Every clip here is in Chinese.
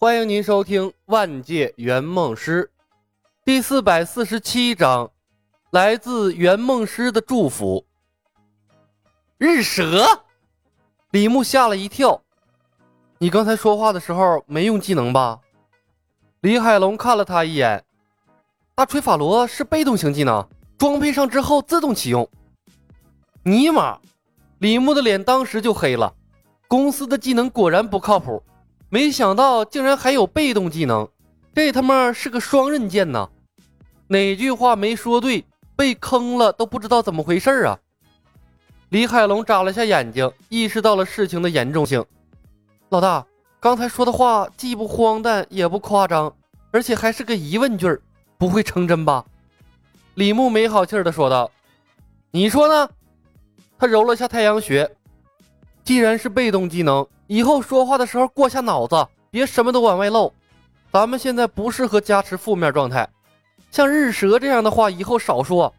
欢迎您收听《万界圆梦师》第四百四十七章，来自圆梦师的祝福。日蛇，李牧吓了一跳。你刚才说话的时候没用技能吧？李海龙看了他一眼。大锤法罗是被动型技能，装配上之后自动启用。尼玛！李牧的脸当时就黑了。公司的技能果然不靠谱。没想到竟然还有被动技能，这他妈是个双刃剑呐！哪句话没说对，被坑了都不知道怎么回事啊！李海龙眨了下眼睛，意识到了事情的严重性。老大，刚才说的话既不荒诞也不夸张，而且还是个疑问句，不会成真吧？李牧没好气的说道：“你说呢？”他揉了下太阳穴，既然是被动技能。以后说话的时候过下脑子，别什么都往外漏。咱们现在不适合加持负面状态，像日蛇这样的话以后少说。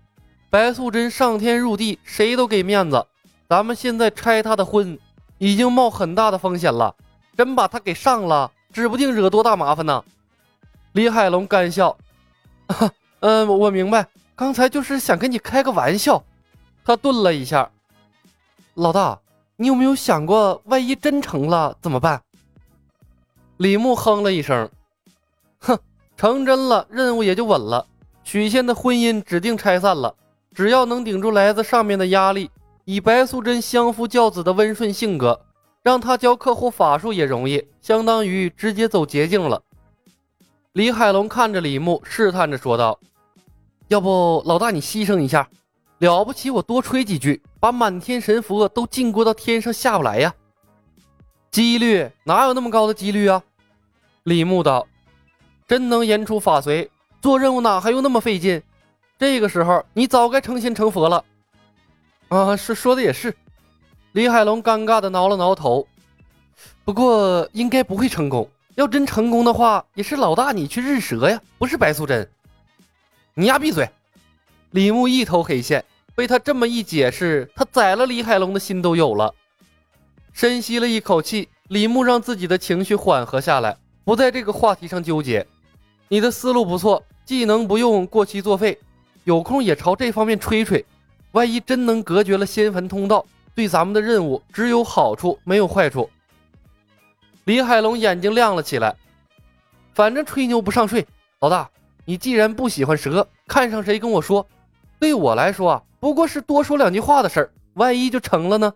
白素贞上天入地，谁都给面子。咱们现在拆她的婚，已经冒很大的风险了。真把她给上了，指不定惹多大麻烦呢。李海龙干笑：“嗯，我明白，刚才就是想跟你开个玩笑。”他顿了一下，老大。你有没有想过，万一真成了怎么办？李牧哼了一声，哼，成真了，任务也就稳了。许仙的婚姻指定拆散了，只要能顶住来自上面的压力，以白素贞相夫教子的温顺性格，让他教客户法术也容易，相当于直接走捷径了。李海龙看着李牧，试探着说道：“要不老大你牺牲一下？”了不起，我多吹几句，把满天神佛都禁锢到天上下不来呀！几率哪有那么高的几率啊？李牧道：“真能言出法随，做任务哪还用那么费劲？这个时候你早该成仙成佛了。”啊，是说的也是。李海龙尴尬的挠了挠头，不过应该不会成功。要真成功的话，也是老大你去日蛇呀，不是白素贞。你丫闭嘴！李牧一头黑线，被他这么一解释，他宰了李海龙的心都有了。深吸了一口气，李牧让自己的情绪缓和下来，不在这个话题上纠结。你的思路不错，技能不用过期作废，有空也朝这方面吹吹。万一真能隔绝了仙坟通道，对咱们的任务只有好处没有坏处。李海龙眼睛亮了起来，反正吹牛不上税。老大，你既然不喜欢蛇，看上谁跟我说。对我来说啊，不过是多说两句话的事儿，万一就成了呢？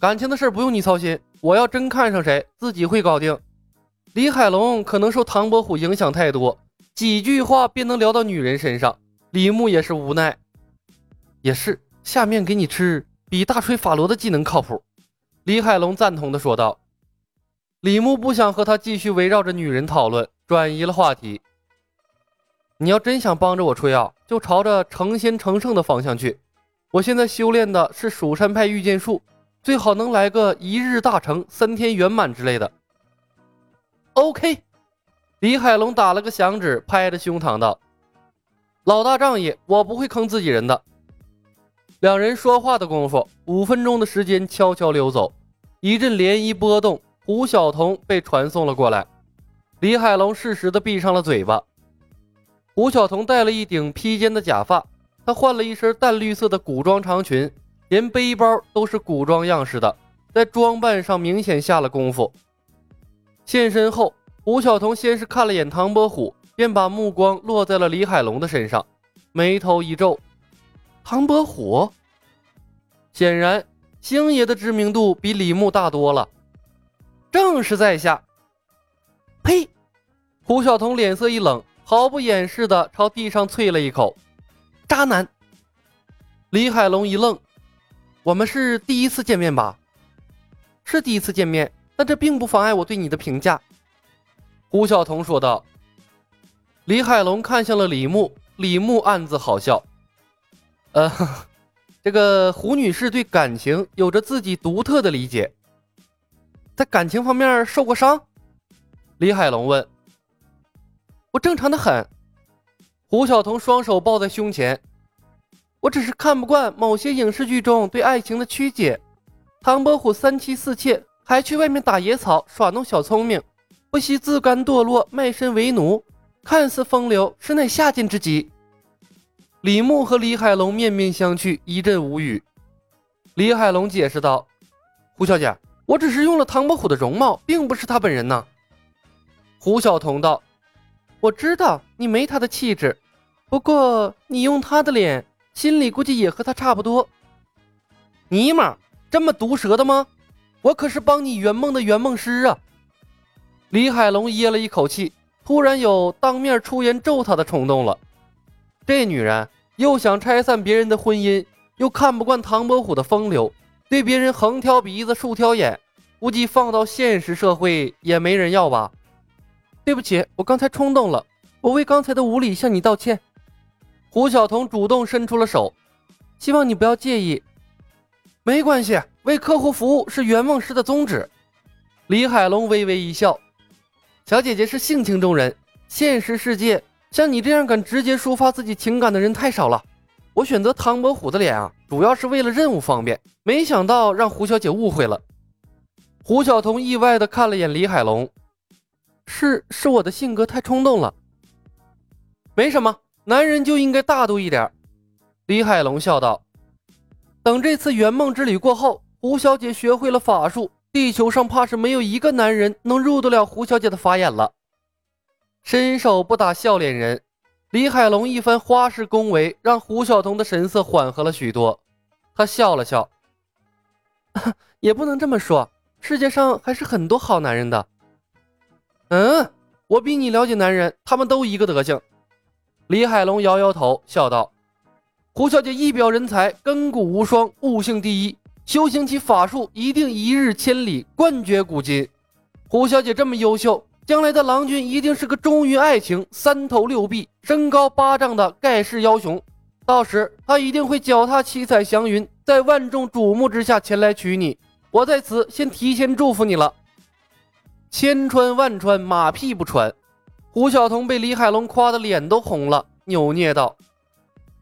感情的事儿不用你操心，我要真看上谁，自己会搞定。李海龙可能受唐伯虎影响太多，几句话便能聊到女人身上。李牧也是无奈，也是下面给你吃，比大锤法罗的技能靠谱。李海龙赞同的说道。李牧不想和他继续围绕着女人讨论，转移了话题。你要真想帮着我吹啊，就朝着成仙成圣的方向去。我现在修炼的是蜀山派御剑术，最好能来个一日大成、三天圆满之类的。OK，李海龙打了个响指，拍着胸膛道：“老大仗义，我不会坑自己人的。”两人说话的功夫，五分钟的时间悄悄溜走，一阵涟漪波动，胡晓彤被传送了过来。李海龙适时的闭上了嘴巴。胡晓彤戴了一顶披肩的假发，她换了一身淡绿色的古装长裙，连背包都是古装样式的，在装扮上明显下了功夫。现身后，胡晓彤先是看了眼唐伯虎，便把目光落在了李海龙的身上，眉头一皱。唐伯虎，显然星爷的知名度比李牧大多了。正是在下。呸！胡晓彤脸色一冷。毫不掩饰的朝地上啐了一口：“渣男。”李海龙一愣：“我们是第一次见面吧？”“是第一次见面，但这并不妨碍我对你的评价。”胡晓彤说道。李海龙看向了李牧，李牧暗自好笑：“呃，这个胡女士对感情有着自己独特的理解，在感情方面受过伤？”李海龙问。我正常的很，胡晓彤双手抱在胸前。我只是看不惯某些影视剧中对爱情的曲解。唐伯虎三妻四妾，还去外面打野草耍弄小聪明，不惜自甘堕落，卖身为奴，看似风流，实乃下贱之极。李牧和李海龙面面相觑，一阵无语。李海龙解释道：“胡小姐，我只是用了唐伯虎的容貌，并不是他本人呢。”胡晓彤道：“我知道你没他的气质，不过你用他的脸，心里估计也和他差不多。”尼玛，这么毒舌的吗？我可是帮你圆梦的圆梦师啊！李海龙噎了一口气，突然有当面出言咒他的冲动了。这女人又想拆散别人的婚姻，又看不惯唐伯虎的风流，对别人横挑鼻子竖挑眼，估计放到现实社会也没人要吧？对不起，我刚才冲动了，我为刚才的无礼向你道歉。胡晓彤主动伸出了手，希望你不要介意。没关系，为客户服务是圆梦师的宗旨。李海龙微微一笑，小姐姐是性情中人，现实世界。像你这样敢直接抒发自己情感的人太少了。我选择唐伯虎的脸啊，主要是为了任务方便。没想到让胡小姐误会了。胡晓彤意外的看了眼李海龙，是是我的性格太冲动了。没什么，男人就应该大度一点。李海龙笑道：“等这次圆梦之旅过后，胡小姐学会了法术，地球上怕是没有一个男人能入得了胡小姐的法眼了。”伸手不打笑脸人，李海龙一番花式恭维，让胡晓彤的神色缓和了许多。他笑了笑，也不能这么说，世界上还是很多好男人的。嗯，我比你了解男人，他们都一个德行。李海龙摇摇头，笑道：“胡小姐一表人才，根骨无双，悟性第一，修行其法术，一定一日千里，冠绝古今。胡小姐这么优秀。”将来的郎君一定是个忠于爱情、三头六臂、身高八丈的盖世妖雄，到时他一定会脚踏七彩祥云，在万众瞩目之下前来娶你。我在此先提前祝福你了。千穿万穿，马屁不穿。胡晓彤被李海龙夸的脸都红了，扭捏道：“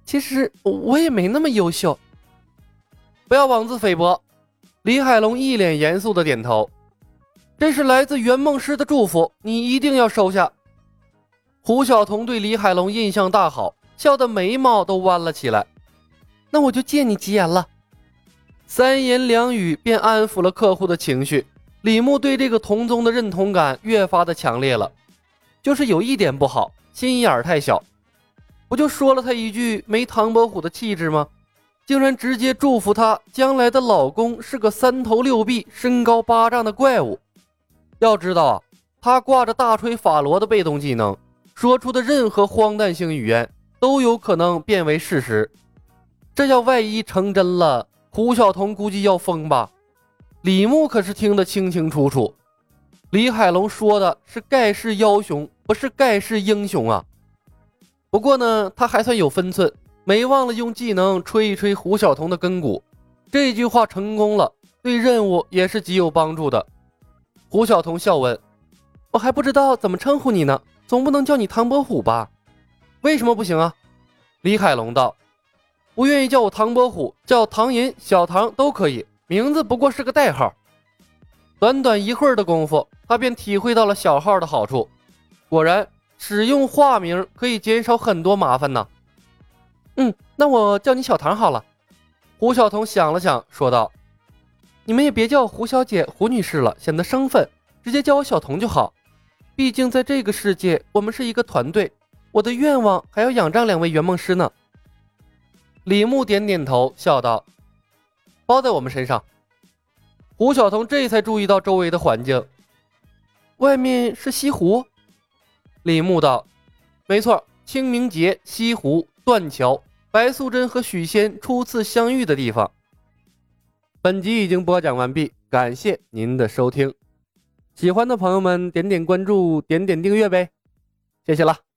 其实我也没那么优秀，不要妄自菲薄。”李海龙一脸严肃的点头。这是来自圆梦师的祝福，你一定要收下。胡晓彤对李海龙印象大好，笑得眉毛都弯了起来。那我就借你吉言了。三言两语便安抚了客户的情绪。李牧对这个同宗的认同感越发的强烈了，就是有一点不好，心眼儿太小。不就说了他一句没唐伯虎的气质吗？竟然直接祝福他将来的老公是个三头六臂、身高八丈的怪物。要知道啊，他挂着大锤法罗的被动技能，说出的任何荒诞性语言都有可能变为事实。这要万一成真了，胡晓彤估计要疯吧？李牧可是听得清清楚楚，李海龙说的是盖世妖雄，不是盖世英雄啊。不过呢，他还算有分寸，没忘了用技能吹一吹胡晓彤的根骨。这句话成功了，对任务也是极有帮助的。胡晓彤笑问：“我还不知道怎么称呼你呢，总不能叫你唐伯虎吧？为什么不行啊？”李海龙道：“不愿意叫我唐伯虎，叫唐寅、小唐都可以，名字不过是个代号。”短短一会儿的功夫，他便体会到了小号的好处。果然，使用化名可以减少很多麻烦呢。嗯，那我叫你小唐好了。胡晓彤想了想，说道。你们也别叫胡小姐、胡女士了，显得生分，直接叫我小童就好。毕竟在这个世界，我们是一个团队。我的愿望还要仰仗两位圆梦师呢。李牧点点头，笑道：“包在我们身上。”胡晓彤这才注意到周围的环境，外面是西湖。李牧道：“没错，清明节，西湖断桥，白素贞和许仙初次相遇的地方。”本集已经播讲完毕，感谢您的收听。喜欢的朋友们点点关注，点点订阅呗，谢谢了。